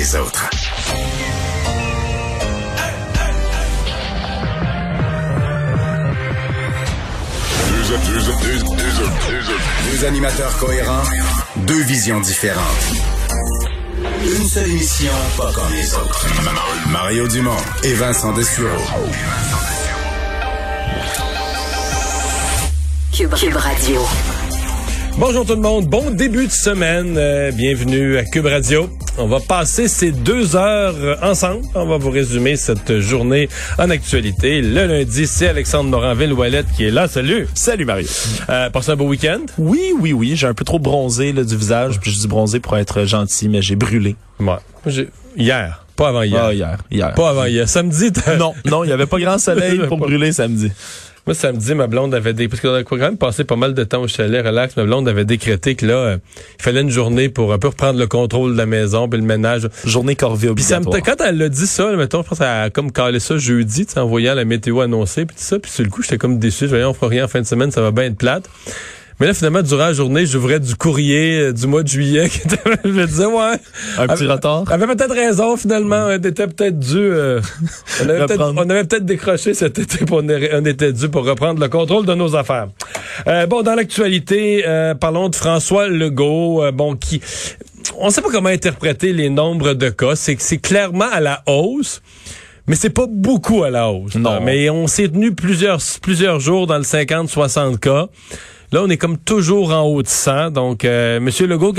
Les autres. Deux animateurs cohérents, deux visions différentes. Une seule émission, pas comme les autres. Mario Dumont et Vincent Dessureau. Cube Radio. Bonjour tout le monde, bon début de semaine, Euh, bienvenue à Cube Radio. On va passer ces deux heures ensemble. On va vous résumer cette journée en actualité. Le lundi, c'est Alexandre Moranville-Ouellette qui est là. Salut! Salut Mario. Euh, passez un beau week-end? Oui, oui, oui, j'ai un peu trop bronzé là, du visage, puis je dis bronzé pour être gentil, mais j'ai brûlé. Ouais. Hier, pas avant hier. Ah, hier, hier. Pas avant hier. Samedi, Non, non, il y avait pas grand soleil pour brûler samedi. Moi, samedi, ma blonde avait des... Parce qu'on a quand même passé pas mal de temps au chalet, relax. Ma blonde avait décrété que là, euh, il fallait une journée pour un peu reprendre le contrôle de la maison, puis le ménage. Journée corvée Puis ça me obligatoire. quand elle a dit ça, là, mettons, je pense qu'elle a comme calé ça jeudi, en voyant la météo annoncée, puis tout ça, puis sur le coup, j'étais comme déçu, je voyais, on fera rien en fin de semaine, ça va bien être plate. Mais là, finalement, durant la journée, j'ouvrais du courrier euh, du mois de juillet. qui était- je me disais, ouais. Un petit Elle- retard. Elle avait peut-être raison, finalement. On était peut-être dû... euh, on avait peut-être Reprendre. on avait peut-être décroché cet été, puis on, était dû pour reprendre le contrôle de nos affaires. Euh, bon, dans l'actualité, euh, parlons de François Legault, euh, bon, qui... On sait pas comment interpréter les nombres de cas. C'est que c'est clairement à la hausse. Mais c'est pas beaucoup à la hausse. Non. Mais on s'est tenu plusieurs, plusieurs jours dans le 50-60 cas. Là, on est comme toujours en haut de 100. Donc, euh, M. Legault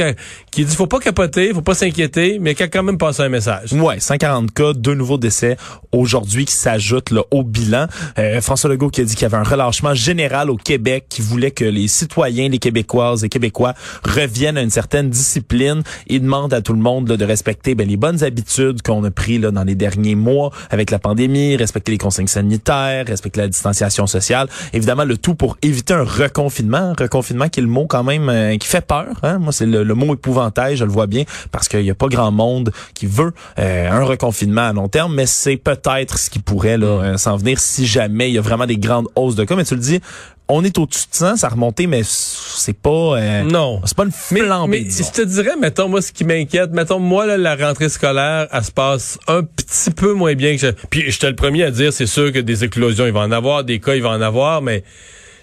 qui, dit faut pas capoter, faut pas s'inquiéter, mais qui a quand même passé un message. Ouais, 140 cas, deux nouveaux décès aujourd'hui qui s'ajoutent au bilan. Euh, François Legault qui a dit qu'il y avait un relâchement général au Québec, qui voulait que les citoyens, les Québécoises et Québécois reviennent à une certaine discipline. Il demande à tout le monde là, de respecter ben, les bonnes habitudes qu'on a pris là, dans les derniers mois avec la pandémie, respecter les consignes sanitaires, respecter la distanciation sociale. Évidemment, le tout pour éviter un reconfinement. Reconfinement qui est le mot quand même euh, qui fait peur. Hein? Moi, c'est le, le mot épouvantail, je le vois bien, parce qu'il n'y a pas grand monde qui veut euh, un reconfinement à long terme, mais c'est peut-être ce qui pourrait là, euh, s'en venir si jamais il y a vraiment des grandes hausses de cas. Mais tu le dis, on est au-dessus de 100, ça a remonté, mais c'est pas... euh, Non. C'est pas une Mais, flambée, mais disons. je te dirais, mettons, moi, ce qui m'inquiète, mettons, moi, là, la rentrée scolaire, elle se passe un petit peu moins bien que je... Puis, j'étais le premier à dire, c'est sûr que des éclosions, il va en avoir, des cas, il va en avoir, mais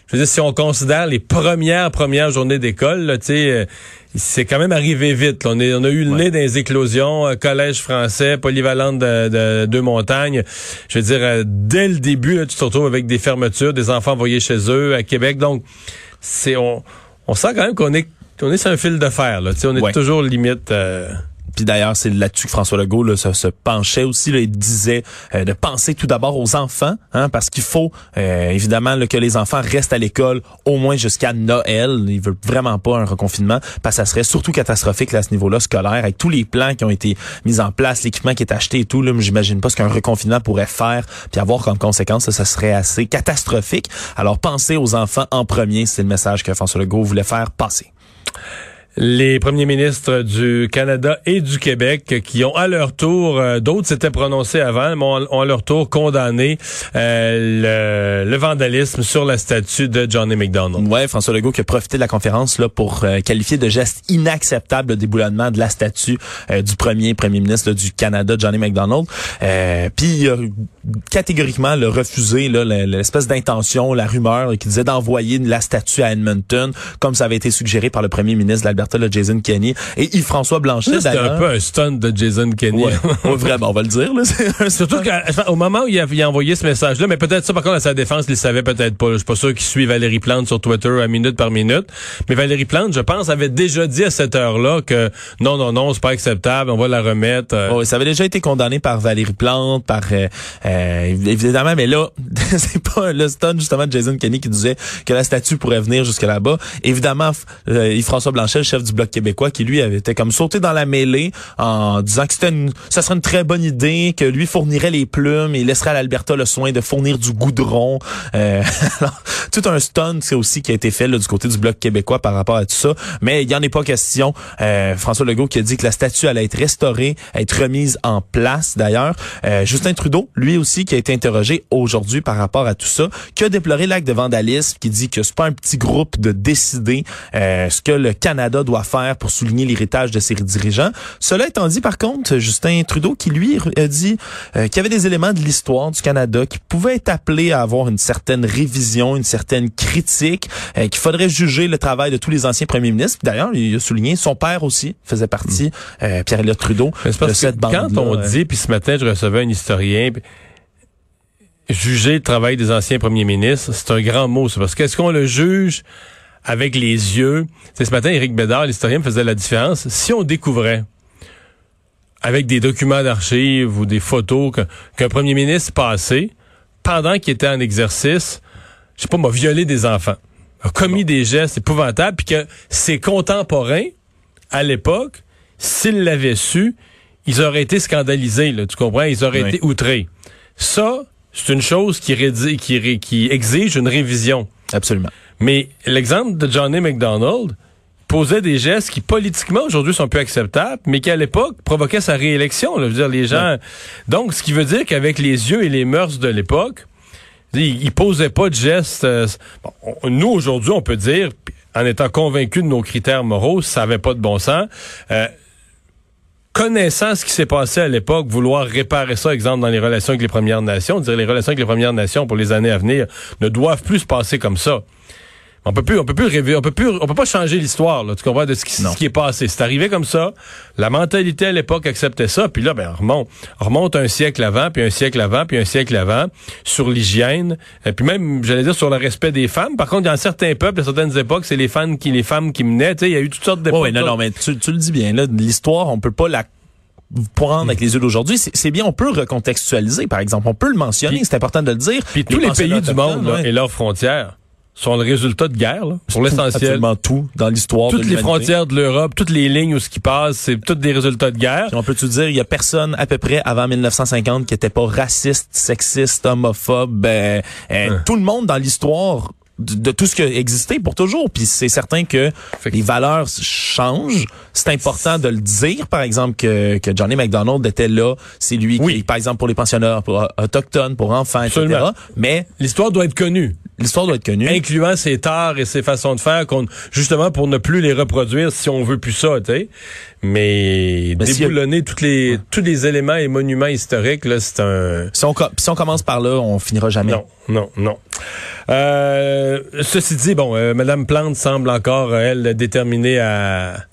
je veux dire, si on considère les premières, premières journées d'école, tu sais, euh, c'est quand même arrivé vite. là. On, est, on a eu le nez dans les éclosions, euh, collège français, polyvalente de, de deux montagnes. Je veux dire, euh, dès le début, là, tu te retrouves avec des fermetures, des enfants envoyés chez eux à Québec. Donc, c'est on, on sent quand même qu'on est on est sur un fil de fer. Là. Tu sais, On est Ouais. toujours limite. euh, Puis d'ailleurs, c'est là-dessus que François Legault là, se, penchait aussi. Là, il disait euh, de penser tout d'abord aux enfants, hein, parce qu'il faut euh, évidemment là, que les enfants restent à l'école au moins jusqu'à Noël. Il veut vraiment pas un reconfinement, parce que ça serait surtout catastrophique là, à ce niveau-là scolaire, avec tous les plans qui ont été mis en place, l'équipement qui est acheté et tout. Là, j'imagine pas ce qu'un reconfinement pourrait faire, puis avoir comme conséquence, ça, ça serait assez catastrophique. Alors pensez aux enfants en premier, c'est le message que François Legault voulait faire passer. Les premiers ministres du Canada et du Québec qui ont à leur tour, euh, d'autres s'étaient prononcés avant, mais ont, à leur tour condamné euh, le, le vandalisme sur la statue de Johnny McDonald. Ouais, François Legault qui a profité de la conférence là pour euh, qualifier de geste inacceptable le déboulonnement de la statue euh, du premier premier ministre du Canada, Johnny McDonald. Puis il a catégoriquement le refusé l'espèce d'intention, la rumeur qui disait d'envoyer la statue à Edmonton, comme ça avait été suggéré par le premier ministre de l'Alberta, le Jason Kenney, et Yves-François Blanchet C'était un peu un stunt de Jason Kenney. Ouais, ouais, vraiment, on va le dire. Là. Surtout qu'au moment où il a, il a envoyé ce message-là, mais peut-être ça, par contre, à sa défense, il le savait peut-être pas. là. Je suis pas sûr qu'il suit Valérie Plante sur Twitter à minute par minute. Mais Valérie Plante, je pense, avait déjà dit à cette heure-là que non, non, non, c'est pas acceptable, on va la remettre. euh. Ouais, ça avait déjà été condamné par Valérie Plante, par euh, euh, évidemment, mais là, c'est pas le stun justement de Jason Kenney qui disait que la statue pourrait venir jusque là-bas. Évidemment, euh, Yves-François Blanchet, le chef du Bloc québécois, qui lui avait été comme sauté dans la mêlée en disant que c'était une, ça serait une très bonne idée, que lui fournirait les plumes et laisserait à l'Alberta le soin de fournir du goudron. Euh, tout un stunt c'est aussi qui a été fait là, du côté du Bloc québécois par rapport à tout ça. Mais il n'y en est pas question. Euh, François Legault qui a dit que la statue allait être restaurée, être remise en place d'ailleurs. Euh, Justin Trudeau, lui aussi, qui a été interrogé aujourd'hui par rapport à tout ça, qui a déploré l'acte de vandalisme, qui dit que c'est pas un petit groupe de décider euh, ce que le Canada doit faire pour souligner l'héritage de ses dirigeants. Cela étant dit, par contre, Justin Trudeau, qui lui a dit euh, qu'il y avait des éléments de l'histoire du Canada qui pouvaient être appelés à avoir une certaine révision, une certaine critique, euh, qu'il faudrait juger le travail de tous les anciens premiers ministres. D'ailleurs, il a souligné, son père aussi faisait partie, euh, Pierre-Éliott Trudeau, Mais c'est parce de cette bande quand on dit, puis ce matin, je recevais un historien, juger le travail des anciens premiers ministres, c'est un grand mot, ça. Parce qu'est-ce qu'on le juge avec les yeux? C'est ce matin, Éric Bédard, l'historien, faisait la différence. Si on découvrait, avec des documents d'archives ou des photos, qu'un premier ministre passé, pendant qu'il était en exercice, je sais pas, m'a violé des enfants, a commis des gestes épouvantables, puis que ses contemporains, à l'époque, s'ils l'avaient su, ils auraient été scandalisés, là, tu comprends? Ils auraient Oui. été outrés. Ça, c'est une chose qui, qui, qui exige une révision. Absolument. Mais l'exemple de Johnny McDonald posait des gestes qui politiquement aujourd'hui sont plus acceptables, mais qui à l'époque provoquaient sa réélection. là. Je veux dire, les gens. Donc, ce qui veut dire qu'avec les yeux et les mœurs de l'époque, il, il posait pas de gestes. euh, bon, nous aujourd'hui, on peut dire, en étant convaincus de nos critères moraux, ça avait pas de bon sens. Euh, connaissant ce qui s'est passé à l'époque, vouloir réparer ça, exemple, dans les relations avec les Premières Nations, dire les relations avec les Premières Nations pour les années à venir ne doivent plus se passer comme ça. On peut plus, on peut plus rêver, on peut plus, on peut pas changer l'histoire, là, tu comprends, de ce qui, Non. ce qui est passé. C'est arrivé comme ça. La mentalité à l'époque acceptait ça, puis là, ben, on remonte, on remonte un siècle avant, puis un siècle avant, puis un siècle avant, sur l'hygiène, et puis même, j'allais dire, sur le respect des femmes. Par contre, dans certains peuples, à certaines époques, c'est les femmes qui, les femmes qui menaient, tu sais, il y a eu toutes sortes d'époques. Ouais, non, non, mais tu, tu le dis bien. Là, l'histoire, on peut pas la prendre avec les yeux d'aujourd'hui. C'est bien, on peut recontextualiser, par exemple. On peut le mentionner, c'est important de le dire. Puis tous les pays du monde, là, ouais. et leurs frontières sont le résultat de guerre, là, pour l'essentiel. Absolument tout dans l'histoire. Toutes de les frontières de l'Europe, toutes les lignes où ce qui passe, c'est toutes des résultats de guerre. Puis on peut-tu dire, il y a personne à peu près avant 1950 qui était pas raciste, sexiste, homophobe. Ben, euh, Hein. Tout le monde dans l'histoire de, de tout ce qui a existé pour toujours. Puis c'est certain que les valeurs changent. C'est important de le dire, par exemple, que, que Johnny McDonald était là. C'est lui Oui. qui, par exemple, pour les pensionnats pour, euh, autochtones, pour enfants, etc. Mais L'histoire doit être connue, l'histoire doit être connue. incluant ses torts et ses façons de faire, qu'on, justement pour ne plus les reproduire si on veut plus ça, tu sais. Mais, Mais a- déboulonner toutes les, tous les éléments et monuments historiques, là, c'est un... Si on, si on commence par là, on finira jamais. Non, non, non. Euh, ceci dit, bon, euh, Madame Plante semble encore, euh, elle, déterminée à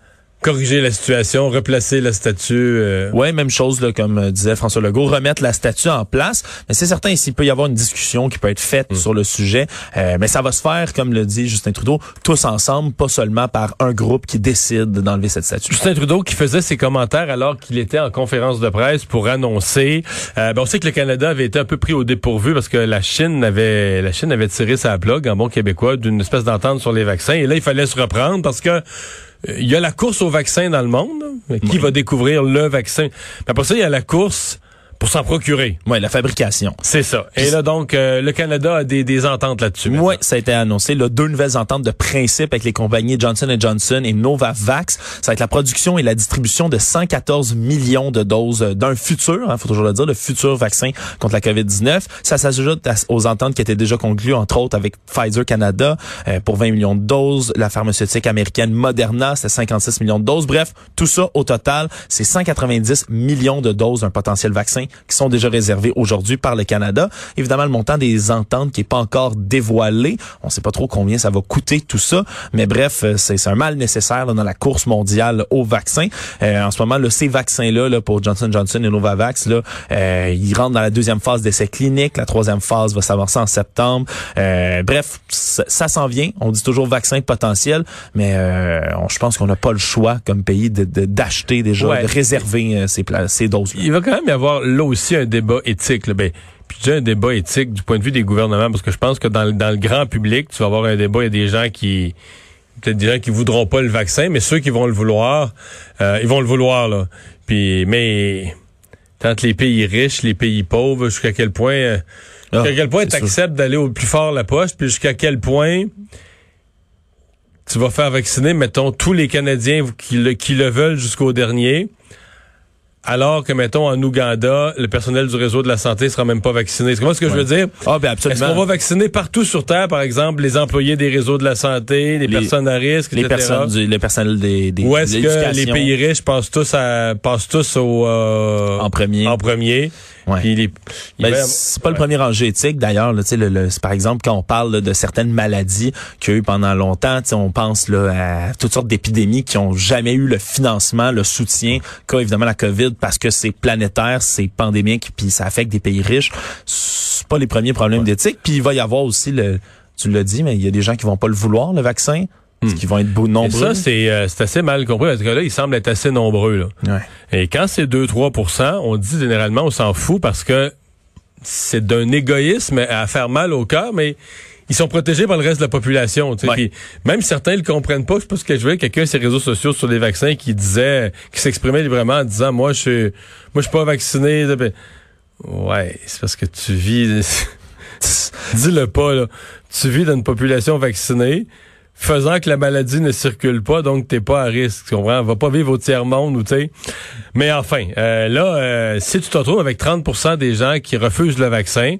corriger la situation, replacer la statue. euh, Ouais, même chose là, comme euh, disait François Legault, remettre la statue en place. Mais c'est certain ici, il peut y avoir une discussion qui peut être faite Mm. sur le sujet. Euh, mais ça va se faire, comme le dit Justin Trudeau, tous ensemble, pas seulement par un groupe qui décide d'enlever cette statue. Justin Trudeau qui faisait ses commentaires alors qu'il était en conférence de presse pour annoncer. Euh, ben, on sait que le Canada avait été un peu pris au dépourvu parce que la Chine avait la Chine avait tiré sa blog en bon québécois d'une espèce d'entente sur les vaccins et là il fallait se reprendre parce que il y a la course au vaccin dans le monde. Qui va découvrir le vaccin Mais Après ça il y a la course pour s'en procurer. Ouais, la fabrication. C'est ça. Et là donc euh, le Canada a des, des ententes là-dessus. Oui, ça a été annoncé. Là, deux nouvelles ententes de principe avec les compagnies Johnson Johnson et Novavax. Ça va être la production et la distribution de 114 millions de doses euh, d'un futur, il faut toujours le dire, le futur vaccin contre la COVID-19. Ça s'ajoute aux ententes qui étaient déjà conclues, entre autres avec Pfizer Canada euh, pour 20 millions de doses, la pharmaceutique américaine Moderna, c'est 56 millions de doses. Bref, tout ça au total, c'est 190 millions de doses d'un potentiel vaccin qui sont déjà réservés aujourd'hui par le Canada. Évidemment, le montant des ententes qui est pas encore dévoilé. On sait pas trop combien ça va coûter tout ça, mais bref, euh, c'est un mal nécessaire là, dans la course mondiale aux vaccins. Euh, en ce moment, là, ces vaccins-là là, pour Johnson Johnson et Novavax, là, euh, ils rentrent dans la deuxième phase d'essai clinique. La troisième phase va s'avancer en septembre. Euh, bref, ça, ça s'en vient. On dit toujours vaccin potentiel, mais euh, on- je pense qu'on n'a pas le choix comme pays de- de- d'acheter déjà, Ouais. de réserver euh, ces, ces doses-là. Il va quand même y avoir là aussi un débat éthique. Là. Ben, puis dis un débat éthique du point de vue des gouvernements, parce que je pense que dans, le- dans le grand public, tu vas avoir un débat, il y a des gens qui peut-être des gens qui voudront pas le vaccin, mais ceux qui vont le vouloir, euh, ils vont le vouloir là. Puis mais tant les pays riches, les pays pauvres, jusqu'à quel point euh, Ah, jusqu'à quel point tu acceptes d'aller au plus fort la poche, puis jusqu'à quel point tu vas faire vacciner, mettons, tous les Canadiens qui le, qui le veulent jusqu'au dernier, alors que, mettons, en Ouganda, le personnel du réseau de la santé sera même pas vacciné. C'est ce que je veux dire? Ah, ben Est-ce absolument. qu'on va vacciner partout sur Terre, par exemple, les employés des réseaux de la santé, les, Les- personnes à risque, les etc.? personnes du, le personnel des, des Ou est-ce que les pays riches passent tous à passent tous au euh, en premier. en premier? Ouais. Puis les- il Ben, va c'est pas le premier enjeu éthique d'ailleurs. là, tu sais, Le, le- par exemple, quand on parle là, de certaines maladies qu'il y a eu pendant longtemps, tu sais, on pense là, à toutes sortes d'épidémies qui ont jamais eu le financement, le soutien qu'a évidemment la COVID parce que c'est planétaire, c'est pandémique, puis ça affecte des pays riches. C'est pas les premiers problèmes d'éthique. Puis il va y avoir aussi le, tu l'as dit, mais il y a des gens qui vont pas le vouloir le vaccin, qui vont être beau- Et nombreux. ça, c'est euh, c'est assez mal compris parce que là, ils semblent être assez nombreux. Là. Ouais. Et quand c'est 2-3% on dit généralement on s'en fout parce que c'est d'un égoïsme à faire mal au cœur, mais ils sont protégés par le reste de la population. tu sais. Ouais. Même certains le comprennent pas. Je sais pas ce que je voyais quelqu'un sur les réseaux sociaux sur les vaccins qui disait, qui s'exprimait librement en disant moi je suis moi je suis pas vacciné. Ouais, c'est parce que tu vis. Dis-le pas là. Tu vis dans une population vaccinée faisant que la maladie ne circule pas, donc t'es pas à risque. Tu comprends? Va pas vivre au tiers-monde ou tu sais. Mais enfin, euh, là, euh, si tu te retrouves avec 30% des gens qui refusent le vaccin,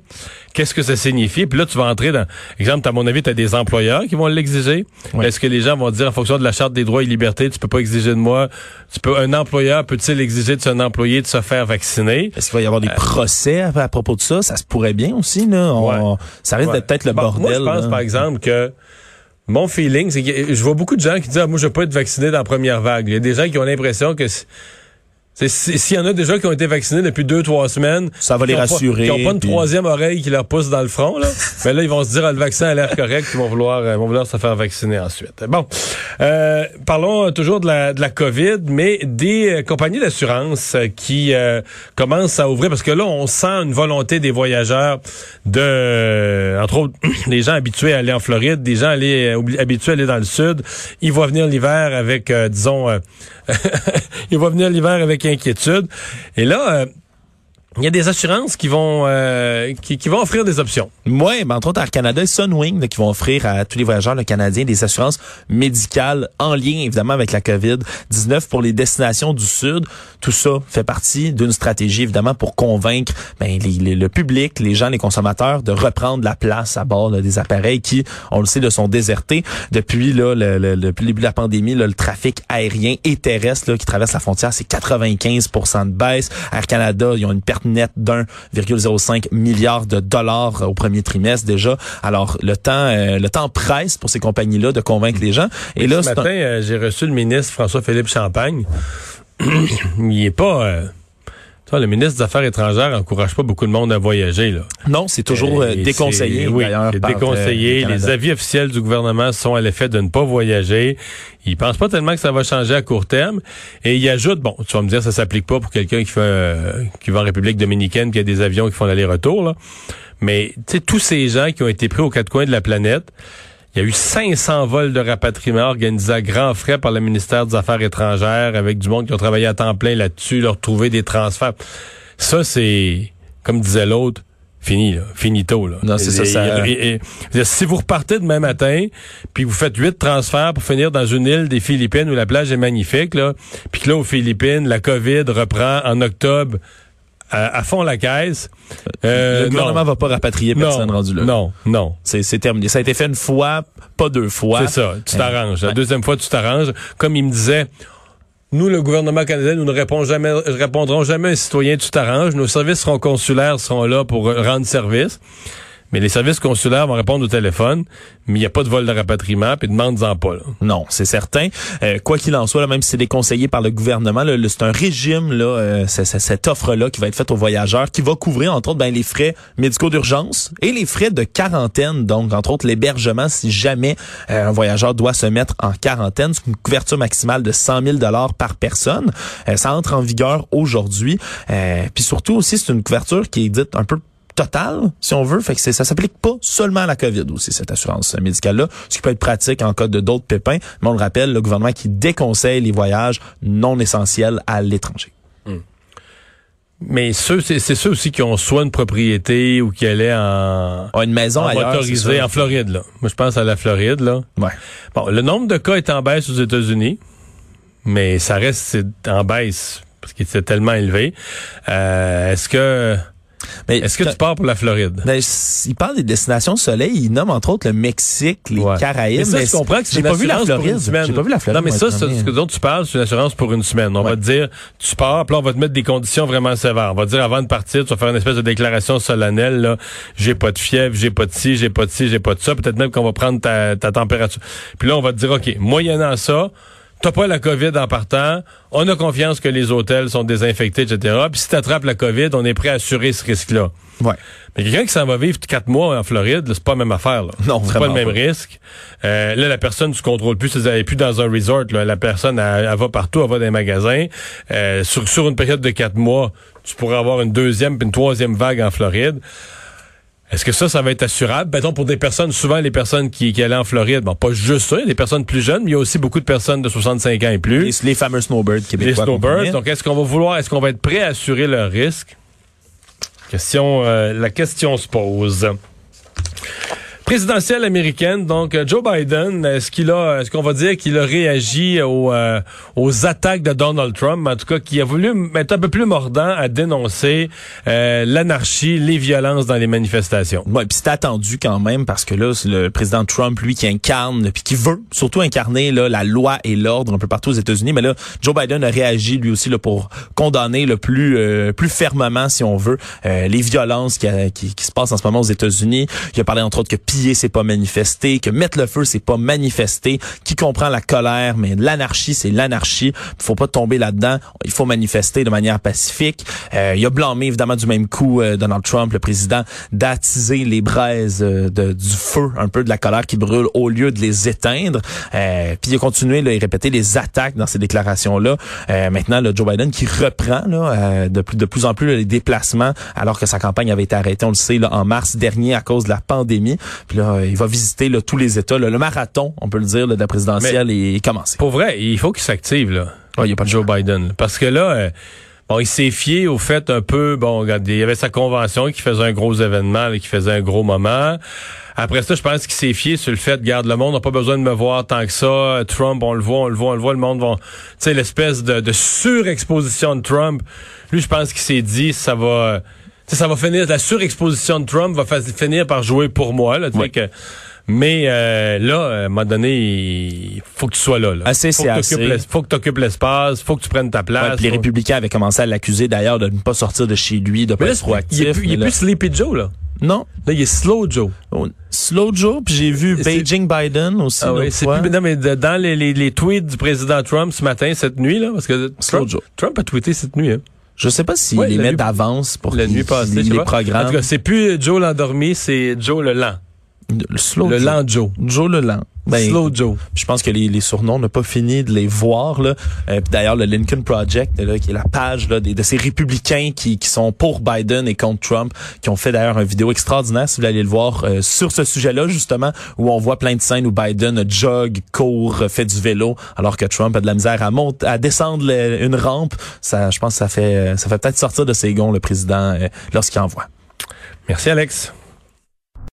qu'est-ce que ça signifie? Puis là, tu vas entrer dans... Exemple, à mon avis, tu as des employeurs qui vont l'exiger. Est-ce que les gens vont dire, en fonction de la Charte des droits et libertés, tu peux pas exiger de moi... Tu peux, un employeur peut-il exiger de son employé de se faire vacciner? Est-ce qu'il va y avoir des procès à, à propos de ça? Ça se pourrait bien aussi, là. On- Ouais. Ça risque Ouais. d'être peut-être le Bon, bordel. Moi, je pense, là. par exemple, que mon feeling, c'est que je vois beaucoup de gens qui disent, ah, moi, je veux pas être vacciné dans la première vague. Il y a des gens qui ont l'impression que c'est- s'il y en a déjà qui ont été vaccinés depuis deux, trois semaines, Ça va les ont pas- rassurer, qui n'ont pas une puis- troisième oreille qui leur pousse dans le front, là. Mais là, ils vont se dire, ah, le vaccin a l'air correct, ils vont vouloir, euh, vont vouloir se faire vacciner ensuite. Bon. Euh, parlons toujours de la, de la COVID, mais des euh, compagnies d'assurance euh, qui euh, commencent à ouvrir, parce que là, on sent une volonté des voyageurs de, euh, entre autres, des gens habitués à aller en Floride, des gens aller, euh, habitués à aller dans le sud. Ils vont venir l'hiver avec, euh, disons, euh, ils vont venir l'hiver avec inquiétude. Et là, euh, il y a des assurances qui vont euh, qui, qui vont offrir des options. Oui, ben, entre autres Air Canada et Sunwing là, qui vont offrir à tous les voyageurs le canadiens des assurances médicales en lien évidemment avec la COVID-19 pour les destinations du Sud. Tout ça fait partie d'une stratégie évidemment pour convaincre ben, les- les- le public, les gens, les consommateurs de reprendre la place à bord là, des appareils qui, on le sait, là, sont désertés. Depuis là, le, le- le- depuis le début de la pandémie, là, le trafic aérien et terrestre là, qui traverse la frontière, c'est 95% de baisse. Air Canada, ils ont une perte nette d'1,05 milliard de dollars au premier trimestre déjà. Alors le temps, euh, le temps presse pour ces compagnies-là de convaincre les gens. Et là, Ce matin, un- euh, j'ai reçu le ministre François-Philippe Champagne. il est pas euh, tu vois, le ministre des Affaires étrangères encourage pas beaucoup de monde à voyager là. non, c'est toujours euh, déconseillé. Oui, c'est euh, déconseillé. le les avis officiels du gouvernement sont à l'effet de ne pas voyager. Il pense pas tellement que ça va changer à court terme. Et il ajoute, bon, tu vas me dire, ça s'applique pas pour quelqu'un qui fait euh, qui va en République dominicaine, qui a des avions qui font l'aller-retour, là. Mais tu sais, tous ces gens qui ont été pris aux quatre coins de la planète, il y a eu 500 vols de rapatriement organisés à grands frais par le ministère des Affaires étrangères avec du monde qui ont travaillé à temps plein là-dessus, leur trouver des transferts. Ça, c'est, comme disait l'autre, fini, là, finito. Là. Non, c'est ça, Et- ça- et- et- et- si vous repartez demain matin, puis vous faites huit transferts pour finir dans une île des Philippines où la plage est magnifique, là, puis que là, aux Philippines, la COVID reprend en octobre à, à fond la caisse. euh, le gouvernement non. va pas rapatrier personne rendu là. Non, non. C'est terminé. Ça a été fait une fois, pas deux fois. C'est ça, tu Euh, t'arranges. La deuxième fois, tu t'arranges. Comme il me disait, nous, le gouvernement canadien, nous ne répondrons jamais, répondrons jamais à un citoyen, tu t'arranges. Nos services seront consulaires seront là pour euh, rendre service. Mais les services consulaires vont répondre au téléphone, mais il n'y a pas de vol de rapatriement, puis demande-en pas. Là. Non, c'est certain. Euh, quoi qu'il en soit, là, même si c'est déconseillé par le gouvernement, c'est un régime, là, euh, cette offre-là qui va être faite aux voyageurs, qui va couvrir, entre autres, ben, les frais médicaux d'urgence et les frais de quarantaine. Donc, entre autres, l'hébergement, si jamais euh, un voyageur doit se mettre en quarantaine. C'est une couverture maximale de 100 000 par personne. Euh, ça entre en vigueur aujourd'hui. Euh, Puis surtout aussi, c'est une couverture qui est dite un peu totale, si on veut. Fait que ça s'applique pas seulement à la COVID aussi, cette assurance médicale-là, ce qui peut être pratique en cas de d'autres pépins. Mais on le rappelle, le gouvernement qui déconseille les voyages non essentiels à l'étranger. Mais ceux, c'est c'est ceux aussi qui ont soit une propriété ou qui allaient en, Ah, une maison en ailleurs, en Floride, là. Moi, je pense à la Floride, là. Ouais. Bon, le nombre de cas est en baisse aux États-Unis, mais ça reste en baisse parce qu'il était tellement élevé. Euh, est-ce que Mais est-ce que tu pars pour la Floride? Ben, il parle des destinations soleil, il nomme entre autres le Mexique, les Ouais. Caraïbes. Mais ça, je c'est- comprends que c'est une pas vu la Floride. J'ai pas vu la Floride. Non, mais ça, ce que dont tu parles, c'est une assurance pour une semaine. On Ouais. va te dire, tu pars, puis là, on va te mettre des conditions vraiment sévères. On va te dire, avant de partir, tu vas faire une espèce de déclaration solennelle, là. J'ai pas de fièvre, j'ai pas de ci, j'ai pas de ci, j'ai pas de ça. Peut-être même qu'on va prendre ta, ta température. Puis là, on va te dire, OK, moyennant ça, t'as pas la COVID en partant, on a confiance que les hôtels sont désinfectés, etc. Puis si t'attrapes la COVID, on est prêt à assurer ce risque-là. Ouais. Mais quelqu'un qui s'en va vivre quatre mois en Floride, c'est pas la même affaire. Là. Non, c'est pas le même pas. risque. Euh, là, la personne, tu contrôles plus, elle est plus dans un resort. Là. La personne, elle, elle va partout, elle va dans les magasins. Euh, sur, sur une période de quatre mois, tu pourrais avoir une deuxième puis une troisième vague en Floride. Est-ce que ça, ça va être assurable? Mettons, pour des personnes, souvent les personnes qui, qui allaient en Floride, bon, pas juste ça, il y a des personnes plus jeunes, mais il y a aussi beaucoup de personnes de 65 ans et plus. Les, les fameux snowbirds Les québécois. qu'on snowbirds. Donc, est-ce qu'on va vouloir, est-ce qu'on va être prêt à assurer leur risque? Question, euh, la question se pose. Présidentielle américaine, donc euh, Joe Biden, est-ce qu'il a, est-ce qu'on va dire qu'il a réagi aux, euh, aux attaques de Donald Trump, en tout cas, qui a voulu être un peu plus mordant à dénoncer euh, l'anarchie, les violences dans les manifestations. Ouais, puis c'est attendu quand même parce que là, c'est le président Trump, lui, qui incarne, puis qui veut surtout incarner là, la loi et l'ordre un peu partout aux États-Unis. Mais là, Joe Biden a réagi lui aussi là, pour condamner le plus euh, plus fermement, si on veut, euh, les violences qui, a- qui, qui se passent en ce moment aux États-Unis. Il a parlé entre autres que piller, c'est pas manifester, que mettre le feu, c'est pas manifester, qui comprend la colère, mais l'anarchie, c'est l'anarchie. Faut pas tomber là-dedans. Il faut manifester de manière pacifique. Euh, il a blâmé évidemment du même coup euh, Donald Trump, le président, d'attiser les braises euh, de, du feu, un peu de la colère qui brûle, au lieu de les éteindre. Euh, puis il a continué là, et répété les attaques dans ces déclarations-là. Euh, maintenant, le Joe Biden qui reprend là, euh, de, plus, de plus en plus là, les déplacements, alors que sa campagne avait été arrêtée, on le sait, là, en mars dernier à cause de la pandémie. Puis là, il va visiter là, tous les États. là. le marathon, on peut le dire, là, de la présidentielle est commencé. Pour vrai, il faut qu'il s'active, là. Ouais, y a pas de Joe Biden. Parce que là, euh, bon, il s'est fié au fait un peu, bon, regarde, il y avait sa convention qui faisait un gros événement, là, qui faisait un gros moment. Après ça, je pense qu'il s'est fié sur le fait, garde, le monde n'a pas besoin de me voir tant que ça. Trump, on le voit, on le voit, on le voit, le monde va... Tu sais, l'espèce de, de surexposition de Trump. Lui, je pense qu'il s'est dit, ça va... Ça va finir, la surexposition de Trump va finir par jouer pour moi, là, que... Mais euh, là, à un moment donné, il faut que tu sois là. là. Assez, faut c'est que faut que tu occupes l'espace, faut que tu prennes ta place. Ouais, les faut- républicains avaient commencé à l'accuser d'ailleurs de ne pas sortir de chez lui, de pas Mais là, être proactif. il est plus, il est plus Sleepy Joe, là. Non. Là, il est Slow Joe. Oh, Slow Joe, puis j'ai vu Beijing Biden aussi. Ah oui, c'est plus, non, mais dans les, les, les tweets du président Trump ce matin, cette nuit, là, parce que Slow Trump, Joe. Trump a tweeté cette nuit, hein. Je sais pas s'il Ouais, les la met nuit- d'avance pour la nuit passée, les pas. En tout cas, c'est plus Joe l'endormi, c'est Joe le lent. le slow le Joe. lent Joe. Joe le lent. Ben, Slow Joe. Je pense que les, les surnoms n'ont pas fini de les voir là. Euh, d'ailleurs le Lincoln Project là, qui est la page là, des, de ces républicains qui, qui sont pour Biden et contre Trump, qui ont fait d'ailleurs une vidéo extraordinaire si vous voulez aller le voir euh, sur ce sujet-là justement où on voit plein de scènes où Biden jog, court, fait du vélo alors que Trump a de la misère à monter, à descendre le- une rampe. Ça, je pense que ça fait ça fait peut-être sortir de ses gonds le président euh, lorsqu'il envoie. Merci, Alex.